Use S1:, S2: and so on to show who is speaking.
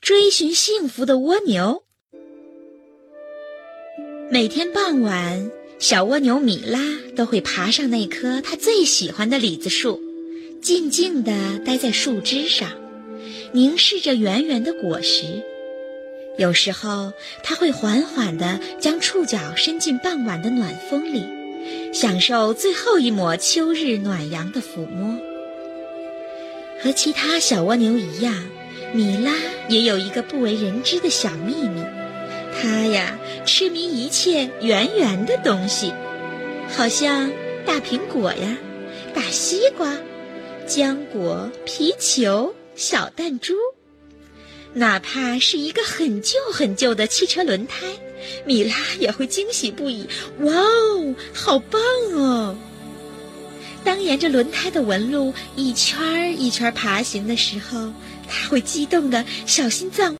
S1: 追寻幸福的蜗牛。每天傍晚，小蜗牛米拉都会爬上那棵它最喜欢的李子树，静静地待在树枝上，凝视着圆圆的果实。有时候，它会缓缓地将触角伸进傍晚的暖风里，享受最后一抹秋日暖阳的抚摸。和其他小蜗牛一样，米拉也有一个不为人知的小秘密。她呀，痴迷一切圆圆的东西，好像大苹果呀、大西瓜、浆果、皮球、小弹珠。哪怕是一个很旧很旧的汽车轮胎，米拉也会惊喜不已。哇哦，好棒哦！沿着轮胎的纹路一圈一圈爬行的时候，他会激动的小心脏